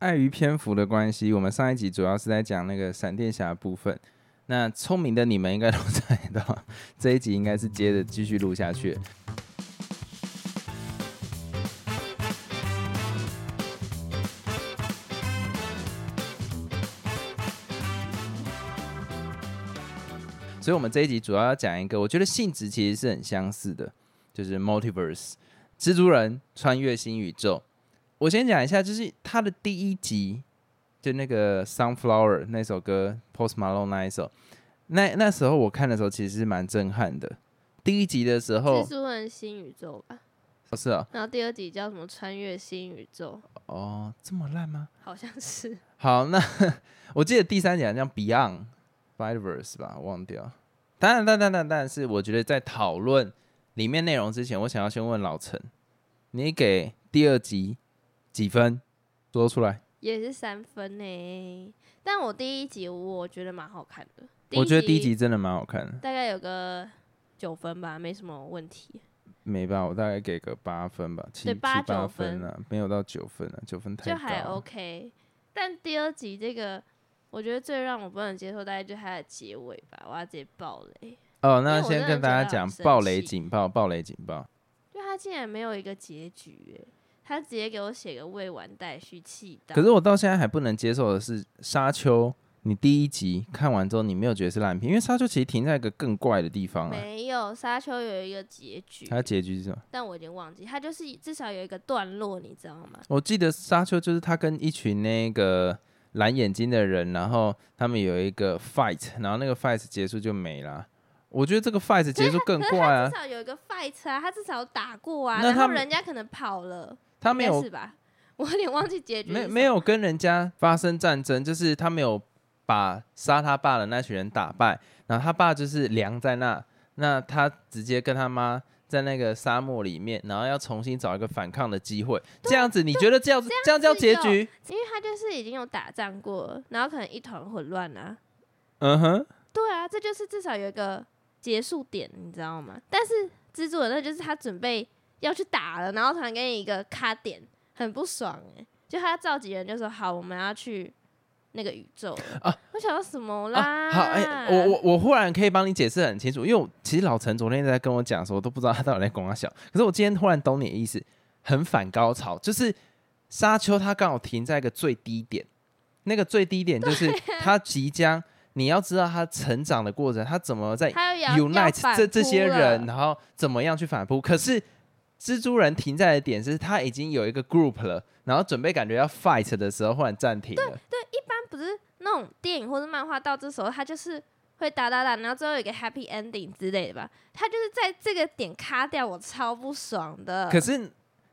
碍于篇幅的关系，我们上一集主要是在讲那个闪电侠部分。那聪明的你们应该都猜到，这一集应该是接着继续录下去。所以，我们这一集主要要讲一个，我觉得性质其实是很相似的，就是 Multiverse，蜘蛛人穿越新宇宙。我先讲一下，就是他的第一集，就那个 Sunflower 那首歌，Post Malone 那一首，那那时候我看的时候其实是蛮震撼的。第一集的时候，蜘蛛人新宇宙吧，不是啊，然后第二集叫什么穿越新宇宙，哦，这么烂吗？好像是。好，那 我记得第三集好像 Beyond Spider-Verse 吧，忘掉。当然，当然，当然，但是我觉得在讨论里面内容之前，我想要先问老陈，你给第二集几分？说出来。也是三分呢，但我第一集我觉得蛮好看的。我觉得第一集真的蛮好看的，大概有个九分吧，没什么问题。没吧？我大概给个八分吧，七七八分啊，没有到九分啊，九分太就还 OK。但第二集这个。我觉得最让我不能接受，大概就它的结尾吧。我要直接爆雷哦。那先跟大家讲暴雷警报，暴雷警报。就它竟然没有一个结局，他直接给我写个未完待续，气到。可是我到现在还不能接受的是，沙丘，你第一集看完之后，你没有觉得是烂片，因为沙丘其实停在一个更怪的地方。没有，沙丘有一个结局。它结局是什么？但我已经忘记，它就是至少有一个段落，你知道吗？我记得沙丘就是他跟一群那个。蓝眼睛的人，然后他们有一个 fight，然后那个 fight 结束就没了。我觉得这个 fight 结束更怪啊！至少有一个 fight 啊，他至少打过啊，然后人家可能跑了，他没有是吧？我有点忘记结局。没没有跟人家发生战争，就是他没有把杀他爸的那群人打败，然后他爸就是凉在那，那他直接跟他妈。在那个沙漠里面，然后要重新找一个反抗的机会，这样子你觉得这样这样叫结局？因为他就是已经有打仗过，然后可能一团混乱啊。嗯哼，对啊，这就是至少有一个结束点，你知道吗？但是蜘蛛人那就是他准备要去打了，然后突然给你一个卡点，很不爽哎。就他召集人就说：“好，我们要去。”那个宇宙啊，我想到什么啦？好，哎，我我我忽然可以帮你解释很清楚，因为其实老陈昨天在跟我讲的时候，我都不知道他到底在跟我笑。可是我今天突然懂你的意思，很反高潮，就是沙丘它刚好停在一个最低点，那个最低点就是 他即将，你要知道他成长的过程，他怎么在 unite 这这些人，然后怎么样去反扑。可是蜘蛛人停在的点是，他已经有一个 group 了，然后准备感觉要 fight 的时候，忽然暂停了。不是那种电影或者漫画，到这时候他就是会打打打，然后最后有个 happy ending 之类的吧。他就是在这个点卡掉，我超不爽的。可是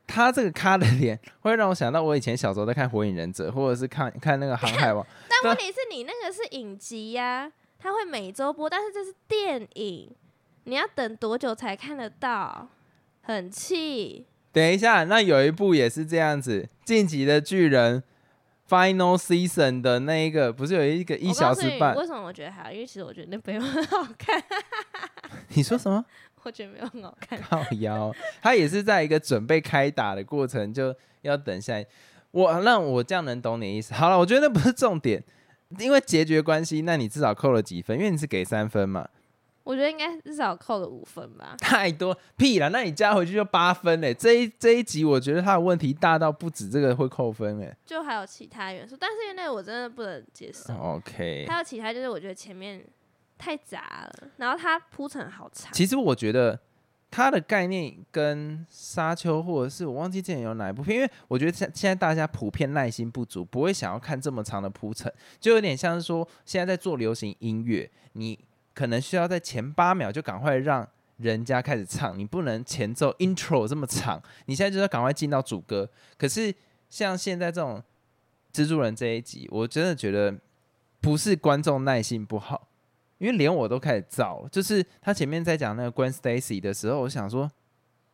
他这个卡的点会让我想到我以前小时候在看《火影忍者》，或者是看看那个《航海王》。但问题是你那个是影集呀，他会每周播，但是这是电影，你要等多久才看得到？很气。等一下，那有一部也是这样子，《晋级的巨人》。Final season 的那一个不是有一个一小时半？为什么我觉得还好？因为其实我觉得那部很好看。你说什么？我觉得没有很好看。靠腰，他也是在一个准备开打的过程，就要等下。我让我这样能懂你意思。好了，我觉得那不是重点，因为结局关系，那你至少扣了几分？因为你是给三分嘛。我觉得应该至少扣了五分吧。太多屁了，那你加回去就八分嘞。这一这一集，我觉得他的问题大到不止这个会扣分哎。就还有其他元素，但是因为那我真的不能接受。OK。还有其他，就是我觉得前面太杂了，然后它铺陈好长。其实我觉得它的概念跟沙丘，或者是我忘记之前有哪一部片，因为我觉得现现在大家普遍耐心不足，不会想要看这么长的铺陈，就有点像是说现在在做流行音乐，你。可能需要在前八秒就赶快让人家开始唱，你不能前奏 intro 这么长，你现在就要赶快进到主歌。可是像现在这种蜘蛛人这一集，我真的觉得不是观众耐心不好，因为连我都开始造。就是他前面在讲那个 Gwen Stacy 的时候，我想说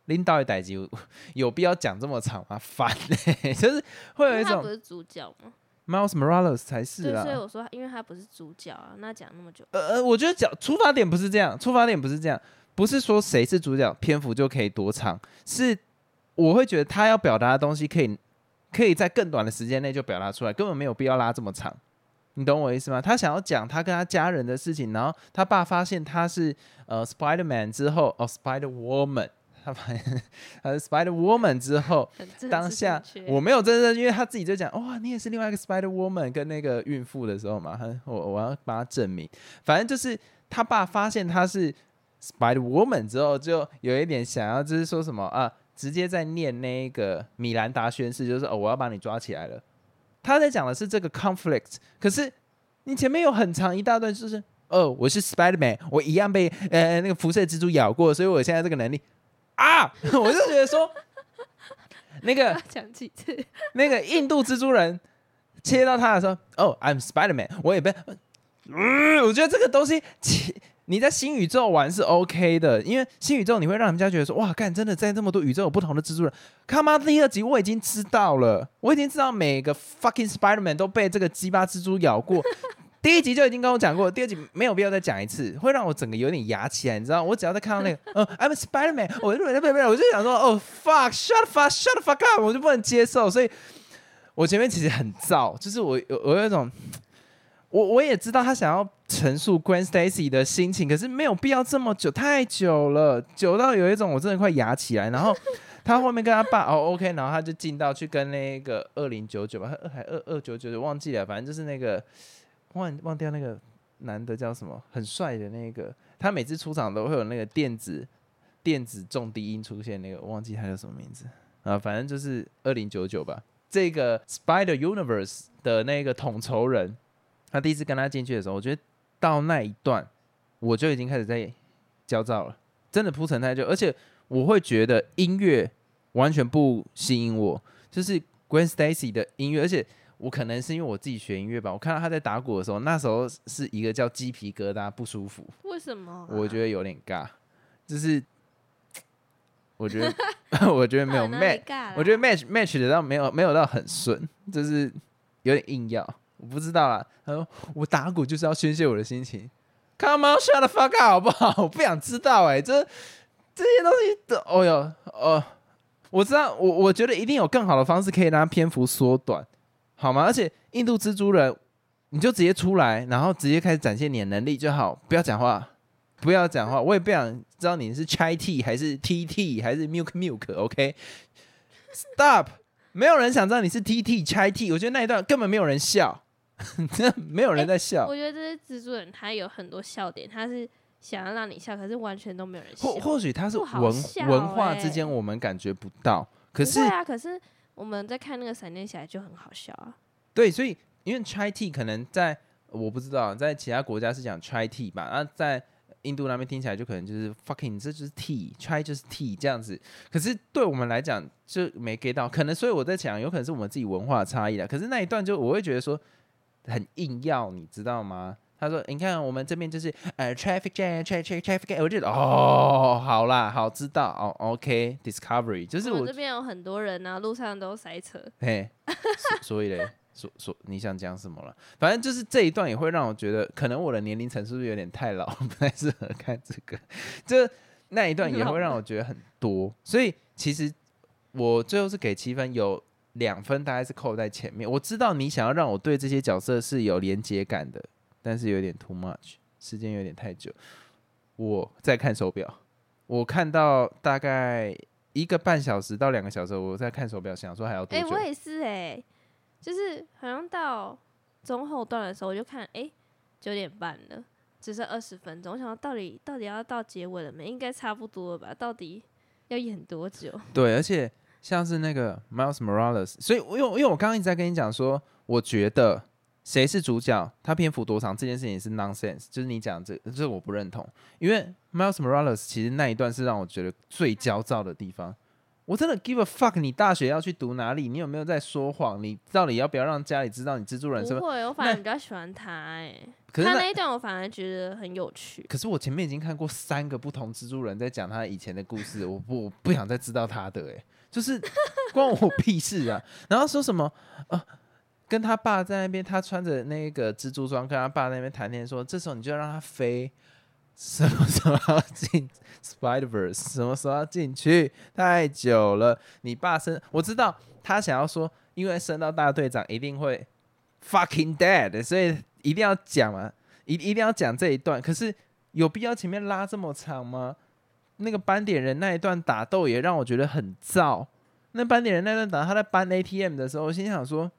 拎到一代集有必要讲这么长吗？烦，就是会有一种不是主角吗？Miles Morales 才是啊，所以我说，因为他不是主角啊，那讲那么久。呃呃，我觉得讲出发点不是这样，出发点不是这样，不是说谁是主角，篇幅就可以多长，是我会觉得他要表达的东西可以可以在更短的时间内就表达出来，根本没有必要拉这么长。你懂我意思吗？他想要讲他跟他家人的事情，然后他爸发现他是呃 Spider Man 之后，哦 Spider Woman，他发现 他是 Spider Woman 之后，当下我没有真正，因为他自己就讲，哇，你也是另外一个 Spider Woman，跟那个孕妇的时候嘛，他我我要帮他证明，反正就是他爸发现他是 Spider Woman 之后，就有一点想要，就是说什么啊，直接在念那个米兰达宣誓，就是哦，我要把你抓起来了。他在讲的是这个 conflict，可是你前面有很长一大段，就是哦，我是 Spider Man，我一样被呃那个辐射蜘蛛咬过，所以我现在这个能力啊，我就觉得说 那个讲几次？那个印度蜘蛛人切到他的时候，哦，I'm Spider Man，我也被，嗯，我觉得这个东西，其你在新宇宙玩是 OK 的，因为新宇宙你会让人家觉得说，哇，干，真的在这么多宇宙有不同的蜘蛛人。他妈第二集我已经知道了，我已经知道每个 fucking Spider Man 都被这个鸡巴蜘蛛咬过。第一集就已经跟我讲过，第二集没有必要再讲一次，会让我整个有点牙起来，你知道？我只要再看到那个，呃，I'm a Spider Man，我就我就想说，哦，fuck，shut fuck，shut fuck up，我就不能接受，所以我前面其实很燥，就是我有我有一种，我我也知道他想要陈述 Gwen Stacy 的心情，可是没有必要这么久，太久了，久到有一种我真的快牙起来。然后 他后面跟他爸哦 OK，然后他就进到去跟那个二零九九吧，还还二二九九九忘记了，反正就是那个忘忘掉那个男的叫什么，很帅的那个，他每次出场都会有那个电子电子重低音出现，那个忘记他叫什么名字。啊，反正就是二零九九吧。这个 Spider Universe 的那个统筹人，他第一次跟他进去的时候，我觉得到那一段我就已经开始在焦躁了，真的铺陈太久，而且我会觉得音乐完全不吸引我，就是 Gwen Stacy 的音乐，而且我可能是因为我自己学音乐吧，我看到他在打鼓的时候，那时候是一个叫鸡皮疙瘩不舒服，为什么啊、我觉得有点尬，就是我觉得 我觉得没有 match，我觉得 match match 的到没有没有到很顺，就是有点硬要，我不知道啦。他说我打鼓就是要宣泄我的心情，Come on shut the fuck up 好不好？我不想知道哎、这这些东西都，哦哟哦，我知道，我我觉得一定有更好的方式可以让它篇幅缩短，好吗？而且印度蜘蛛人，你就直接出来，然后直接开始展现你的能力就好，不要讲话。不要讲话，我也不想知道你是 chai tea 还是 tt 还是 milk milk，OK？Stop，、没有人想知道你是 tt chai tea，我觉得那一段根本没有人笑，真 的没有人在笑，我觉得这些蜘蛛人他有很多笑点，他是想要让你笑，可是完全都没有人笑。或或许他是文笑文化欸之间我们感觉不到，可是啊，可是我们在看那个闪电侠就很好笑啊。对，所以因为 chai tea 可能在我不知道，在其他国家是讲 chai tea 吧，那在印度那边听起来就可能就是 fucking 这就是 tea，chai 就是 tea 这样子。可是对我们来讲就没 get 到，可能所以我在想，有可能是我们自己文化差异了。可是那一段就我会觉得说很硬要，你知道吗？他说：“你看，我们这边就是呃，traffic jam，traffic traffic jam。”我觉得哦，好啦，好知道哦，OK，discovery，就是我我这边有很多人啊，路上都塞车。嘿，所 所以嘞，所所你想讲什么了？反正就是这一段也会让我觉得，可能我的年龄层是不是有点太老，不太适合看这个。这那一段也会让我觉得很多，所以其实我最后是给七分，有两分大概是扣在前面。我知道你想要让我对这些角色是有连接感的，但是有点 too much，时间有点太久。我在看手表，我看到大概一个半小时到两个小时，我在看手表，想说还要多久哎、久？我也是哎、就是好像到中后段的时候，我就看哎九、点半了，只剩二十分钟。我想说到底到底要到结尾了没？应该差不多了吧？到底要演多久？对，而且像是那个 Miles Morales，所以我因为因为我刚刚一直在跟你讲说，我觉得谁是主角，他篇幅多长这件事情是 nonsense，就是你讲这这我不认同，因为 Miles Morales 其实那一段是让我觉得最焦躁的地方。我真的 give a fuck，你大学要去读哪里？你有没有在说谎？你到底要不要让家里知道你蜘蛛人身份？不会，我反而比较喜欢他哎、可是那他那一段我反而觉得很有趣。可是我前面已经看过三个不同蜘蛛人在讲他以前的故事，我不我不想再知道他的哎、就是关我屁事啊！然后说什么呃，跟他爸在那边，他穿着那个蜘蛛装，跟他爸那边谈天说，这时候你就让他飞，什么时候进 Spider Verse，什么时候要进去？太久了，你爸生我知道他想要说因为升到大队长一定会 fucking dead，所以一定要讲嘛，一一定要讲这一段。可是有必要前面拉这么长吗？那个斑点人那一段打斗也让我觉得很燥。那斑点人那段打他在搬 ATM 的时候，我心想说。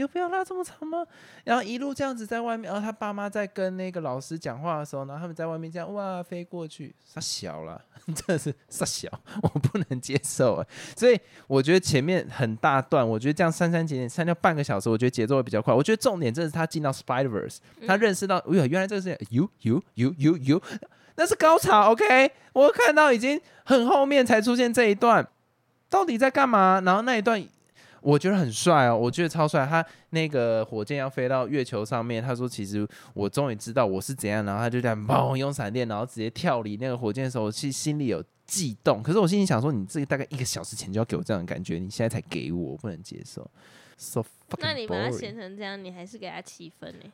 有必要拉这么长吗？然后一路这样子在外面，然后他爸妈在跟那个老师讲话的时候，然后他们在外面这样哇飞过去，傻小了，真的是傻小，我不能接受哎。所以我觉得前面很大段，我觉得这样删删减减删掉半个小时，我觉得节奏会比较快。我觉得重点真的是他进到 Spiderverse，他认识到，哎呀，原来这个是 you you you you you，那是高潮。OK，我看到已经很后面才出现这一段，到底在干嘛？然后那一段。我觉得很帅哦，我觉得超帅。他那个火箭要飞到月球上面，他说：“其实我终于知道我是怎样。”然后他就在砰用闪电，然后直接跳离那个火箭的时候，其实心里有悸动。可是我心里想说：“你这个大概一个小时前就要给我这样的感觉，你现在才给我，我不能接受。” So 那你把它写成这样，你还是给他七分呢？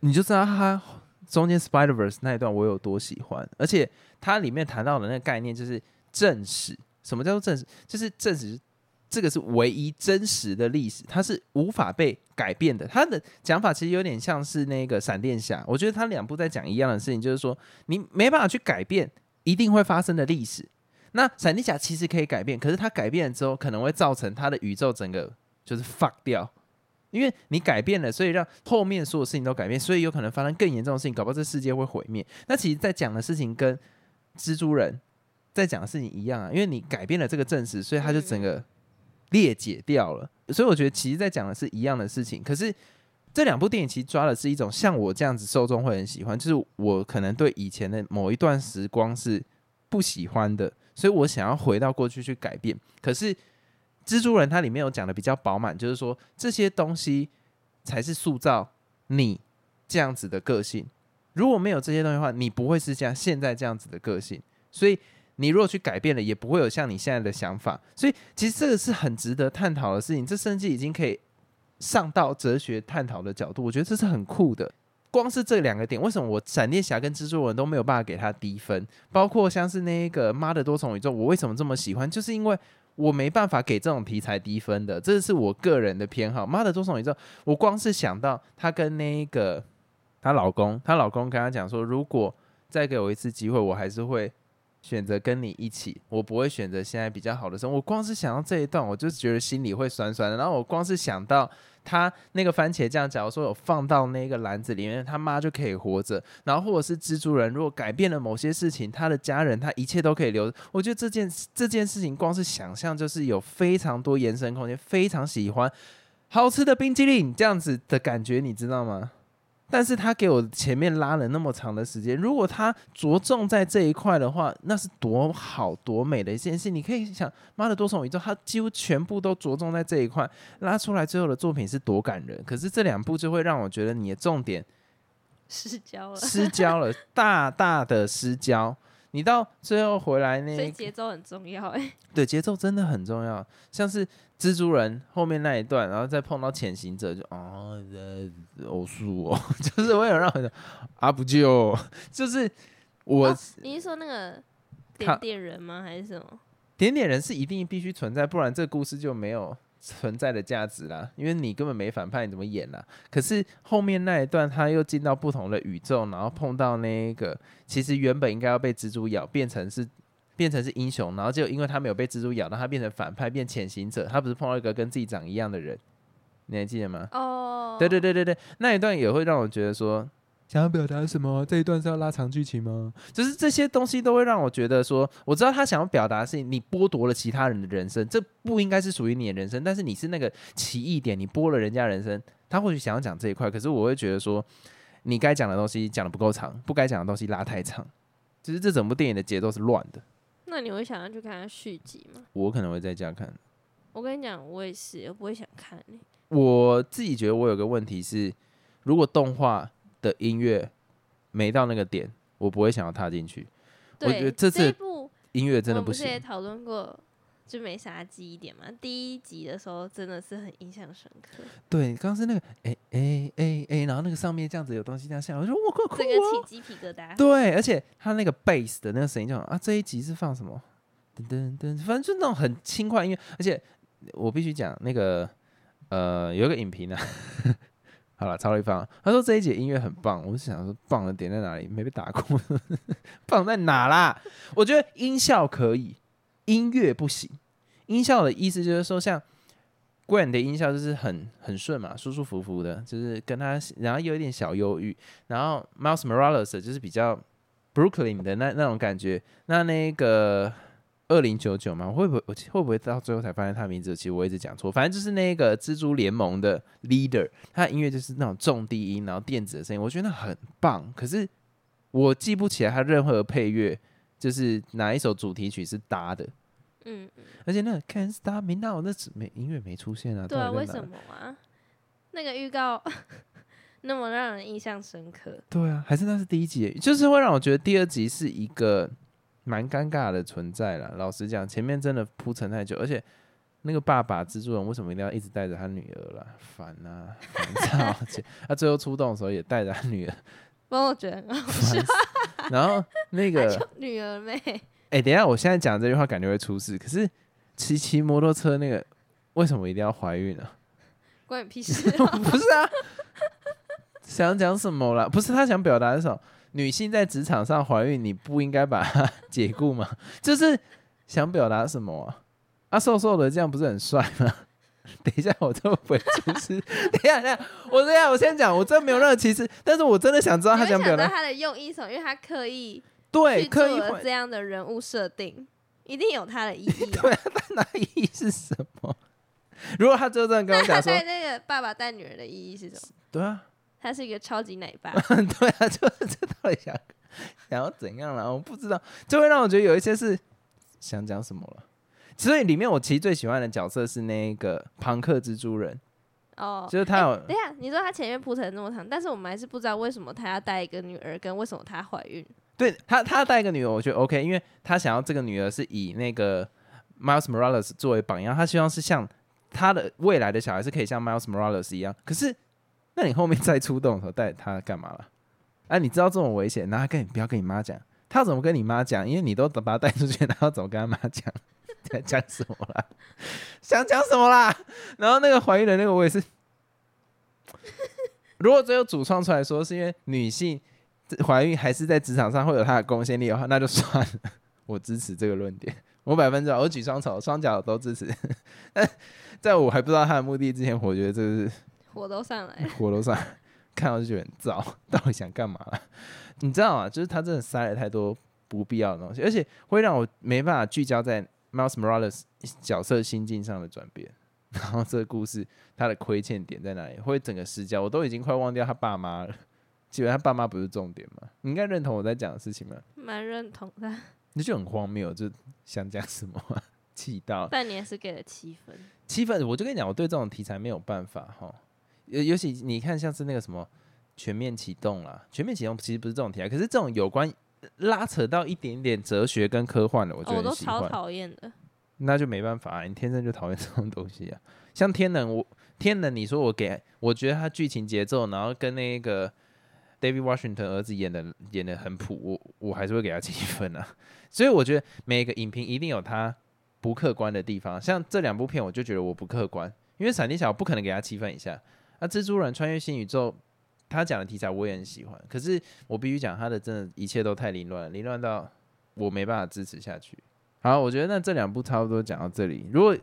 你就知道他中间 Spiderverse 那一段我有多喜欢，而且它里面谈到的那个概念就是正史。什么叫做正史？就是正史。这个是唯一真实的历史，它是无法被改变的。他的讲法其实有点像是那个闪电侠，我觉得他两部在讲一样的事情，就是说你没办法去改变一定会发生的历史。那闪电侠其实可以改变，可是他改变了之后，可能会造成他的宇宙整个就是 fuck 掉，因为你改变了，所以让后面所有事情都改变，所以有可能发生更严重的事情，搞不好这世界会毁灭。那其实，在讲的事情跟蜘蛛人在讲的事情一样啊，因为你改变了这个正史，所以他就整个。裂解掉了，所以我觉得其实在讲的是一样的事情。可是这两部电影其实抓的是一种像我这样子受众会很喜欢，就是我可能对以前的某一段时光是不喜欢的，所以我想要回到过去去改变。可是蜘蛛人它里面有讲的比较饱满，就是说这些东西才是塑造你这样子的个性。如果没有这些东西的话，你不会是像现在这样子的个性。所以。你如果去改变了，也不会有像你现在的想法，所以其实这个是很值得探讨的事情。这甚至已经可以上到哲学探讨的角度，我觉得这是很酷的。光是这两个点，为什么我闪电侠跟蜘蛛人都没有办法给他低分？包括像是那个妈的多重宇宙，我为什么这么喜欢？就是因为我没办法给这种题材低分的，这是我个人的偏好。妈的多重宇宙，我光是想到她跟那个她老公，她老公跟她讲说，如果再给我一次机会，我还是会。选择跟你一起，我不会选择现在比较好的生活。我光是想到这一段，我就觉得心里会酸酸的。然后我光是想到他那个番茄酱，假如说有放到那个篮子里面，他妈就可以活着。然后或者是蜘蛛人，如果改变了某些事情，他的家人他一切都可以留。我觉得这件这件事情，光是想象就是有非常多延伸空间。非常喜欢好吃的冰激凌这样子的感觉，你知道吗？但是他给我前面拉了那么长的时间，如果他着重在这一块的话，那是多好多美的一件事。你可以想，妈的多重宇宙，他几乎全部都着重在这一块，拉出来最后的作品是多感人。可是这两部就会让我觉得你的重点失焦了，失焦了，大大的失焦。你到最后回来那，所以节奏很重要哎。对，节奏真的很重要。像是蜘蛛人后面那一段，然后再碰到潜行者，就啊，偶数哦，就是我有让人啊不就，就是我。你是说那个点点人吗？还是什么？点点人是一定必须存在，不然这个故事就没有。存在的价值啦，因为你根本没反派，你怎么演啦？可是后面那一段，他又进到不同的宇宙，然后碰到那个其实原本应该要被蜘蛛咬，变成是变成是英雄，然后就因为他没有被蜘蛛咬，让他变成反派，变潜行者。他不是碰到一个跟自己长一样的人，你还记得吗？哦，对对对对对，那一段也会让我觉得说。想要表达什么？这一段是要拉长剧情吗？就是这些东西都会让我觉得说，我知道他想要表达的是你剥夺了其他人的人生，这不应该是属于你的人生。但是你是那个奇异点，你剥了人家人生。他或许想要讲这一块，可是我会觉得说，你该讲的东西讲的不够长，不该讲的东西拉太长。就是这整部电影的节奏是乱的。那你会想要去看续集吗？我可能会在家看。我跟你讲，我也是，我不会想看。我自己觉得我有个问题是，如果动画。的音乐没到那个点，我不会想要踏进去。我觉得这次音乐真的不行。我们也讨论过，就没啥记忆点嘛。第一集的时候真的是很印象深刻。对，刚刚是那个哎哎哎哎，然后那个上面这样子有东西这样下，我说我靠，这个起鸡皮疙瘩。对，而且他那个 bass 的那个声音就啊，这一集是放什么？噔噔噔，反正就那种很轻快音乐。而且我必须讲那个。呃，有一个影评啊，好了，超立方，他说这一节音乐很棒，我就想说棒的点在哪里？没被打过，棒在哪啦？我觉得音效可以，音乐不行。音效的意思就是说，像 Gwen 的音效就是很很顺嘛，舒舒服服的，就是跟他，然后有一点小忧郁，然后 Miles Morales 就是比较 Brooklyn 的那那种感觉，那那个。二零九九吗？会不会我会不会到最后才发现他名字？其实我一直讲错。反正就是那个蜘蛛联盟的 leader，他的音乐就是那种重低音，然后电子的声音，我觉得很棒。可是我记不起来他任何配乐，就是哪一首主题曲是搭的。嗯，而且那个 Can't Stop Me Now 那没音乐没出现啊？对啊，为什么啊？那个预告 那么让人印象深刻。对啊，还是那是第一集，就是会让我觉得第二集是一个。蛮尴尬的存在了。老实讲，前面真的铺陈太久，而且那个爸爸蜘蛛人为什么一定要一直带着他女儿了？烦啊！烦 躁！他最后出动的时候也带着他女儿，帮我觉得很笑。然后那 个女儿妹，哎，等一下，我现在讲这句话感觉会出事。可是骑骑摩托车那个为什么一定要怀孕呢？关你屁事！不是啊，想讲什么啦？不是他想表达的什么？女性在职场上怀孕，你不应该把她 解雇吗？就是想表达什么啊？啊，瘦瘦的这样不是很帅吗？等一下，我这不会出事。等一下，等一下，我等一下，我先讲，我真没有任何歧视，但是我真的想知道他想表达他的用意什么，因为他刻意对刻意这样的人物设定，一定有他的意义。对啊，他那意义是什么？如果他就这样跟我讲说，那个爸爸带女儿的意义是什么？对啊。他是一个超级奶爸，对啊，就 是这到底想想要怎样了？我不知道，就会让我觉得有一些是想讲什么了。所以里面我其实最喜欢的角色是那个庞克蜘蛛人哦，就是他有。等下，你说他前面铺陈那么长，但是我们还是不知道为什么他要带一个女儿，跟为什么他怀孕。对他，他带一个女儿，我觉得 OK，因为他想要这个女儿是以那个 Miles Morales 作为榜样，他希望是像他的未来的小孩是可以像 Miles Morales 一样，可是。那你后面再出动的时候带他干嘛了？哎，你知道这种危险，那他跟你不要跟你妈讲，他怎么跟你妈讲？因为你都把他带出去，然后怎么跟他妈讲？在讲什么啦？想讲什么啦？然后那个怀孕的那个，我也是。如果最后主创出来说是因为女性怀孕还是在职场上会有她的贡献力的话，那就算了。我支持这个论点，我百分之百，我举双手，双脚都支持。但在我还不知道他的目的之前，我觉得这是。火都上来，火都上，看到就觉得很燥。到底想干嘛？你知道吗？就是他真的塞了太多不必要的东西，而且会让我没办法聚焦在 Miles Morales 角色心境上的转变。然后这个故事他的亏欠点在哪里？会整个失焦，我都已经快忘掉他爸妈了。基本他爸妈不是重点吗？你应该认同我在讲的事情吗？蛮认同的。那就很荒谬，就想讲什么？气到。但你也是给了七分。七分，我就跟你讲，我对这种题材没有办法哈。尤尤其你看，像是那个什么全面启动啦，全面启动其实不是这种题啊，可是这种有关拉扯到一点点哲学跟科幻的，我觉得我都超讨厌的。那就没办法，啊你天生就讨厌这种东西啊。像天能，我天能，你说我给，我觉得他剧情节奏，然后跟那个 David Washington 儿子演的演的很普，我我还是会给他七分啊。所以我觉得每个影评一定有他不客观的地方，像这两部片，我就觉得我不客观，因为闪电侠我不可能给他七分以下。那蜘蛛人穿越新宇宙，他讲的题材我也很喜欢，可是我必须讲他的真的一切都太凌乱，凌乱到我没办法支持下去。好，我觉得那这两部差不多讲到这里。如果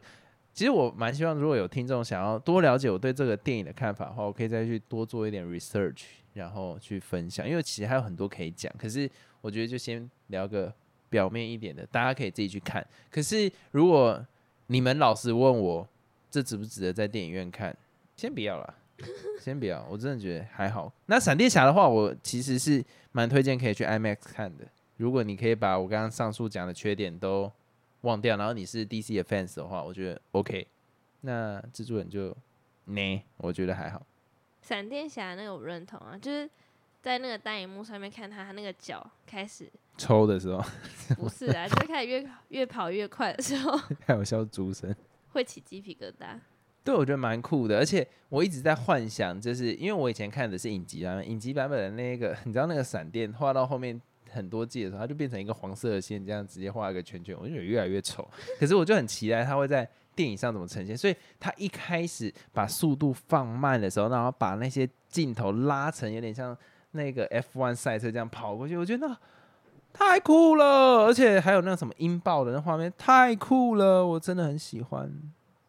其实我蛮希望，如果有听众想要多了解我对这个电影的看法的话，我可以再去多做一点 research，然后去分享，因为其实还有很多可以讲。可是我觉得就先聊个表面一点的，大家可以自己去看。可是如果你们老是问我这值不值得在电影院看，先不要了。先不要，我真的觉得还好。那闪电侠的话，我其实是蛮推荐可以去 IMAX 看的。如果你可以把我刚刚上述讲的缺点都忘掉，然后你是 DC 的 fans 的话，我觉得 OK。那蜘蛛人就呢，我觉得还好。闪电侠那个我认同啊，就是在那个大荧幕上面看他，他那个脚开始抽的时候，不是啊，就开始越越跑越快的时候，还有笑猪声，会起鸡皮疙瘩。对，我觉得蛮酷的，而且我一直在幻想，就是因为我以前看的是影集版本，影集版本的那个，你知道那个闪电画到后面很多季的时候，它就变成一个黄色的线，这样直接画一个圈圈，我就觉得越来越丑。可是我就很期待它会在电影上怎么呈现，所以它一开始把速度放慢的时候，然后把那些镜头拉成有点像那个 F1 赛车这样跑过去，我觉得太酷了，而且还有那什么音爆的那画面太酷了，我真的很喜欢。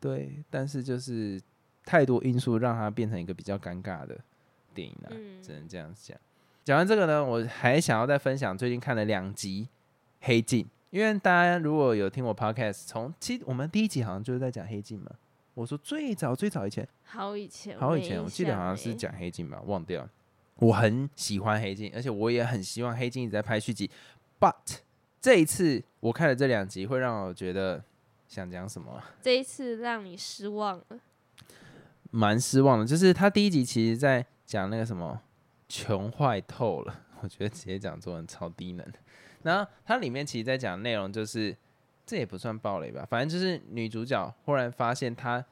对，但是就是太多因素让它变成一个比较尴尬的电影了，嗯只能这样讲。讲完这个呢，我还想要再分享最近看了两集《黑镜》，因为大家如果有听我 podcast，从其实我们第一集好像就是在讲黑镜嘛。我说最早最早以前，好以前，好以前，我记得好像是欸讲黑镜吧，忘掉了。我很喜欢黑镜，而且我也很希望黑镜一直在拍续集。But 这一次我看了这两集，会让我觉得想讲什么，这一次让你失望了。蛮失望的。就是他第一集其实在讲那个什么穷坏透了，我觉得直接讲中文超低能。然后它里面其实在讲内容就是，这也不算暴雷吧，反正就是女主角忽然发现她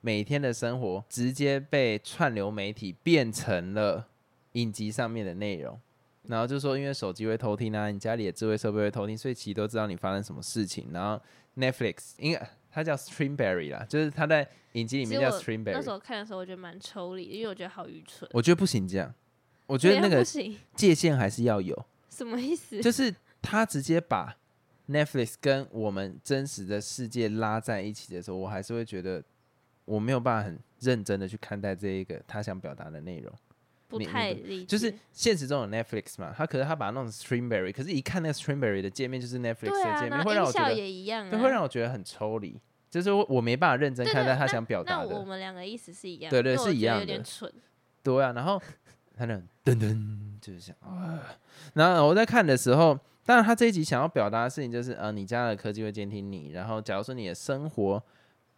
每天的生活直接被串流媒体变成了影集上面的内容。然后就说，因为手机会偷听啊，你家里的智慧设备会偷听，所以其实都知道你发生什么事情。然后 Netflix 应该它叫 Streamberry 啦，就是它在影集里面叫 Streamberry。那时候看的时候，我觉得蛮抽离的，因为我觉得好愚蠢。我觉得不行这样，我觉得那个，界限还是要有。什么意思？就是他直接把 Netflix 跟我们真实的世界拉在一起的时候，我还是会觉得我没有办法很认真的去看待这一个他想表达的内容。不太理解。就是现实中有 Netflix 嘛，他可是他把它弄成 Streamberry，可是一看那个 Streamberry 的界面就是 Netflix 的界面，会让我觉得，也一样、啊，对，会让我觉得很抽离，就是我我没办法认真看待他想表达的。我们两个意思是一样，对对是一样的点蠢。对啊，然后 他那种噔噔就是想啊，然后我在看的时候，当然他这一集想要表达的事情就是，呃，你家的科技会监听你，然后假如说你的生活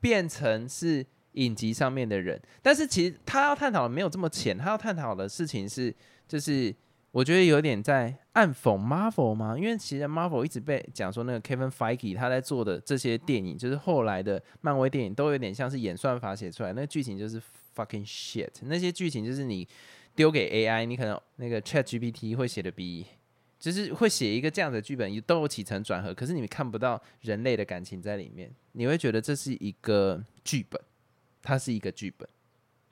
变成是影集上面的人，但是其实他要探讨的没有这么浅，他要探讨的事情是，就是我觉得有点在暗讽 Marvel 吗，因为其实 Marvel 一直被讲说那个 Kevin Feige 他在做的这些电影，就是后来的漫威电影都有点像是演算法写出来，那剧情就是 fucking shit，那些剧情就是你丢给 AI，你可能那个 Chat GPT 会写的比。就是会写一个这样的剧本，都有起承转合，可是你们看不到人类的感情在里面，你会觉得这是一个剧本，它是一个剧本，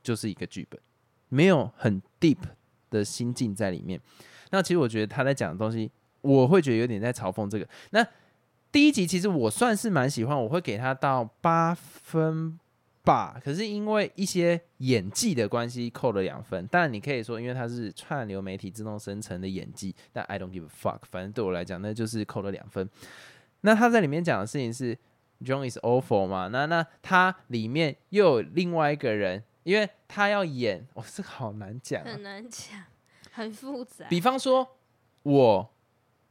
就是一个剧本，没有很 deep 的心境在里面。那其实我觉得他在讲的东西，我会觉得有点在嘲讽这个。那第一集其实我算是蛮喜欢，我会给他到八分吧。可是因为一些演技的关系，扣了两分。当然你可以说，因为它是串流媒体自动生成的演技，但 I don't give a fuck。反正对我来讲，那就是扣了两分。那他在里面讲的事情是 John is awful 嘛？那那他里面又有另外一个人，因为他要演，哦，这个好难讲、啊很。难讲，很复杂。比方说，我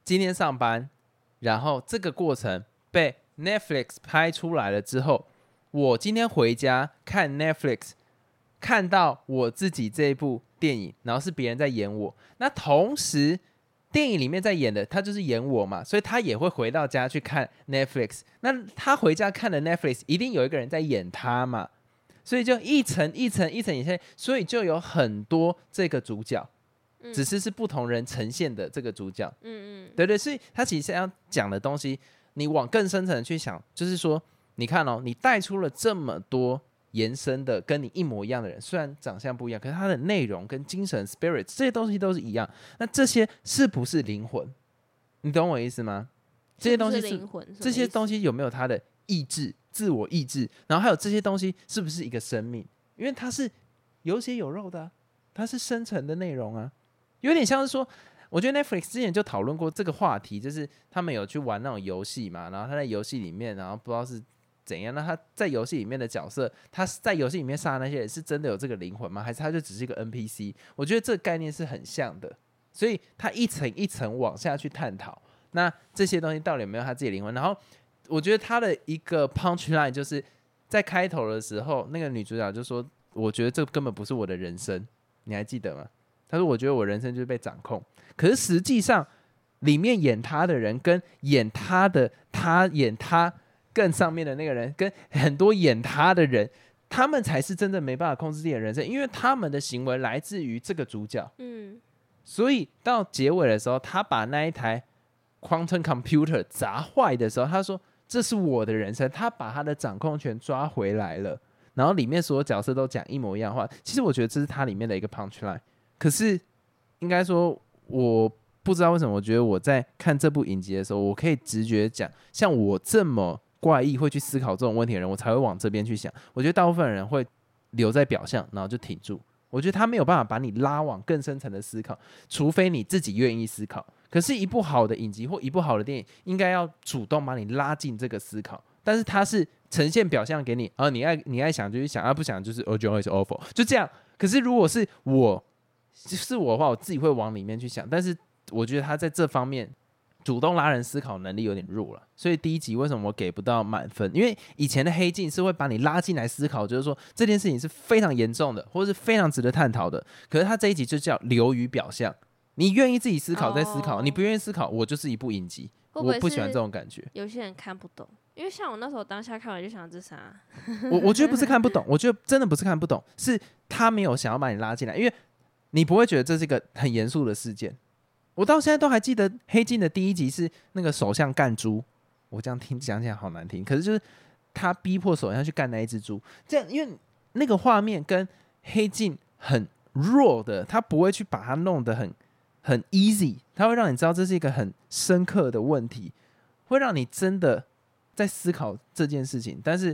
今天上班，然后这个过程被 Netflix 拍出来了之后，我今天回家看 Netflix，看到我自己这一部电影，然后是别人在演我，那同时电影里面在演的他就是演我嘛，所以他也会回到家去看 Netflix。那他回家看的 Netflix 一定有一个人在演他嘛，所以就一层一层一层演下去，所以就有很多这个主角。嗯只是是不同人呈现的这个主角，嗯嗯，对对，所以他其实要讲的东西，你往更深层的去想，就是说，你看哦，你带出了这么多延伸的跟你一模一样的人，虽然长相不一样，可是他的内容跟精神 spirit 这些东西都是一样，那这些是不是灵魂？你懂我意思吗？这些东西是灵魂，这些东西西有没有他的意志、自我意志？然后还有这些东西是不是一个生命？因为它是有血有肉的啊、它是生成的内容啊，有点像是说，我觉得 Netflix 之前就讨论过这个话题，就是他们有去玩那种游戏嘛，然后他在游戏里面，然后不知道是怎样，那他在游戏里面的角色，他在游戏里面杀那些人是真的有这个灵魂吗？还是他就只是一个 NPC？我觉得这个概念是很像的，所以他一层一层往下去探讨。那这些东西到底有没有他自己灵魂？然后我觉得他的一个 punch line 就是在开头的时候，那个女主角就说：“我觉得这根本不是我的人生。”你还记得吗？她说：“我觉得我人生就是被掌控。”可是实际上，里面演他的人跟演他的他演他更上面的那个人，跟很多演他的人，他们才是真正没办法控制自己的人生，因为他们的行为来自于这个主角。嗯所以到结尾的时候，他把那一台 quantum computer 砸坏的时候，他说这是我的人生，他把他的掌控权抓回来了，然后里面所有角色都讲一模一样的话。其实我觉得这是它里面的一个 punch line。可是应该说，我不知道为什么，我觉得我在看这部影集的时候，我可以直觉讲，像我这么怪异会去思考这种问题的人，我才会往这边去想。我觉得大部分人会留在表象，然后就挺住。我觉得他没有办法把你拉往更深层的思考，除非你自己愿意思考。可是，一部好的影集或一部好的电影，应该要主动把你拉进这个思考。但是，它是呈现表象给你，啊，你爱你爱想就去想，啊，不想就是 o j o is awful，就这样。可是，如果是我是我的话，我自己会往里面去想。但是，我觉得他在这方面主动拉人思考能力有点弱了。所以，第一集为什么我给不到满分？因为以前的黑镜是会把你拉进来思考，就是说这件事情是非常严重的，或者是非常值得探讨的。可是，他这一集就叫流于表象。你愿意自己思考再思考，你不愿意思考，我就是一部影集，我不喜欢这种感觉。有些人看不懂，因为像我那时候当下看完就想这啥？我我觉得不是看不懂，我觉得真的不是看不懂，是他没有想要把你拉进来，因为你不会觉得这是一个很严肃的事件。我到现在都还记得《黑镜》的第一集是那个首相干猪，我这样听讲起来好难听，可是就是他逼迫首相去干那一只猪，这样因为那个画面跟《黑镜》很弱的，他不会去把它弄得很。很 easy，他会让你知道这是一个很深刻的问题，会让你真的在思考这件事情。但是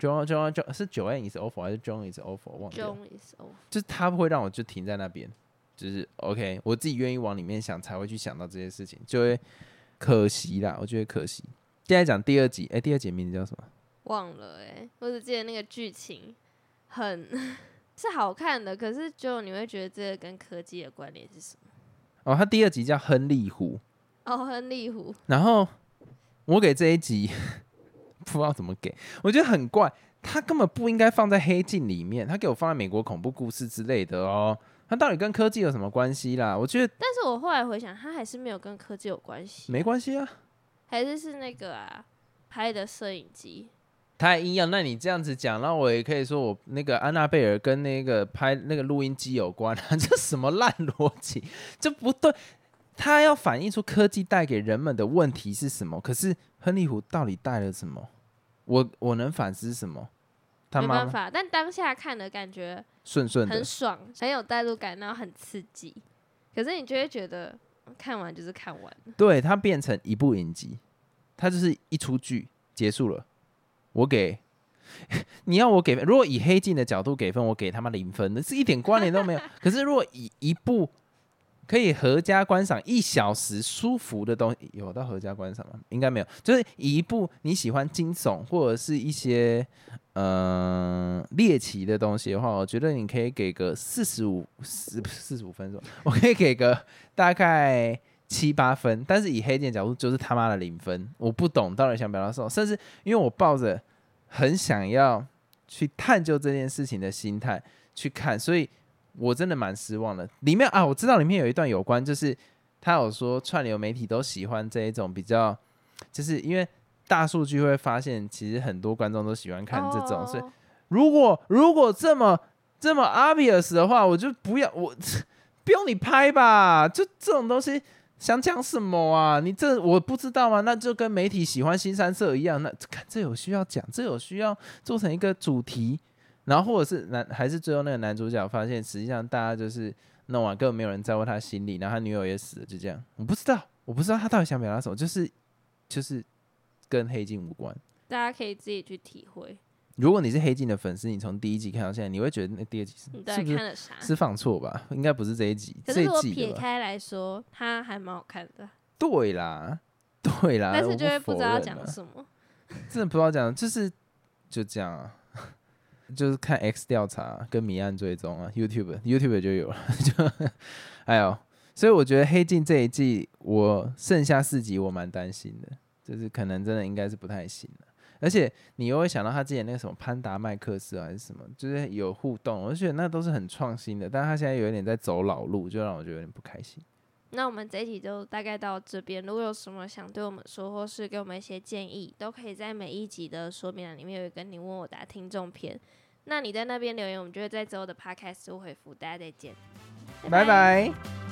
John John John 是 Joanne is awful 还是 John is awful？忘了。John is awful，就是他不会让我就停在那边，就是 OK，我自己愿意往里面想，才会去想到这些事情，就会可惜啦，我觉得可惜。现在讲第二集，哎，第二集名字叫什么？忘了哎，我只记得那个剧情很 是好看的，可是就你会觉得这个跟科技的关联是什么？哦，他第二集叫亨利湖。哦，亨利湖。然后我给这一集不知道怎么给，我觉得很怪，他根本不应该放在黑镜里面，他给我放在美国恐怖故事之类的哦。他到底跟科技有什么关系啦？我觉得，但是我后来回想，它还是没有跟科技有关系。没关系啊，还是是那个啊，拍的摄影机。太阴阳，那你这样子讲，那我也可以说我那个安娜贝尔跟那个拍那个录音机有关啊，这什么烂逻辑？这不对。他要反映出科技带给人们的问题是什么？可是亨利湖到底带了什么？我我能反思什么？没办法，但当下看的感觉顺顺的，很爽，很有代入感，然后很刺激。可是你就会觉得看完就是看完，对，它变成一部影集，它就是一出剧结束了。我给 你要我给分，如果以黑镜的角度给分，我给他妈零分，那是一点关联都没有。可是如果以一部可以合家观赏一小时舒服的东西，有到合家观赏吗？应该没有。就是一部你喜欢惊悚或者是一些嗯猎奇的东西的话，我觉得你可以给个四十五四四十五分钟，我可以给个大概。七八分，但是以黑店角度就是他妈的零分。我不懂到底想表达什么，甚至因为我抱着很想要去探究这件事情的心态去看，所以我真的蛮失望的。里面啊，我知道里面有一段有关，就是他有说串流媒体都喜欢这一种比较，就是因为大数据会发现，其实很多观众都喜欢看这种，所以如果如果这么这么 obvious 的话，我就不要我 不用你拍吧，就这种东西。想讲什么啊？你这我不知道吗？那就跟媒体喜欢新三色一样。那看这有需要讲，这有需要做成一个主题，然后或者是男还是最后那个男主角发现，实际上大家就是弄完根本没有人在乎他心里，然后他女友也死了，就这样。我不知道，我不知道他到底想表达什么，就是就是跟黑镜无关。大家可以自己去体会。如果你是黑镜的粉丝，你从第一集看到现在，你会觉得那第二集是是不是是放错吧？应该不是这一集。可是我撇开来说，它还蛮好看的。对啦，对啦。但是就会不知道讲什么。真的不知道讲，就是就这样啊，就是看 X 调查跟谜案追踪啊，YouTube YouTube 就有了。就还有，所以我觉得黑镜这一季，我剩下四集我蛮担心的，就是可能真的应该是不太行了。而且你又会想到他之前那个什么潘达麦克斯还是什么，就是有互动，而且那都是很创新的。但是他现在有一点在走老路，就让我觉得有点不开心。那我们这一集就大概到这边。如果有什么想对我们说，或是给我们一些建议，都可以在每一集的说明栏里面有一个你问我答听众篇。那你在那边留言，我们就会在之后的 podcast 回复。大家再见，拜拜。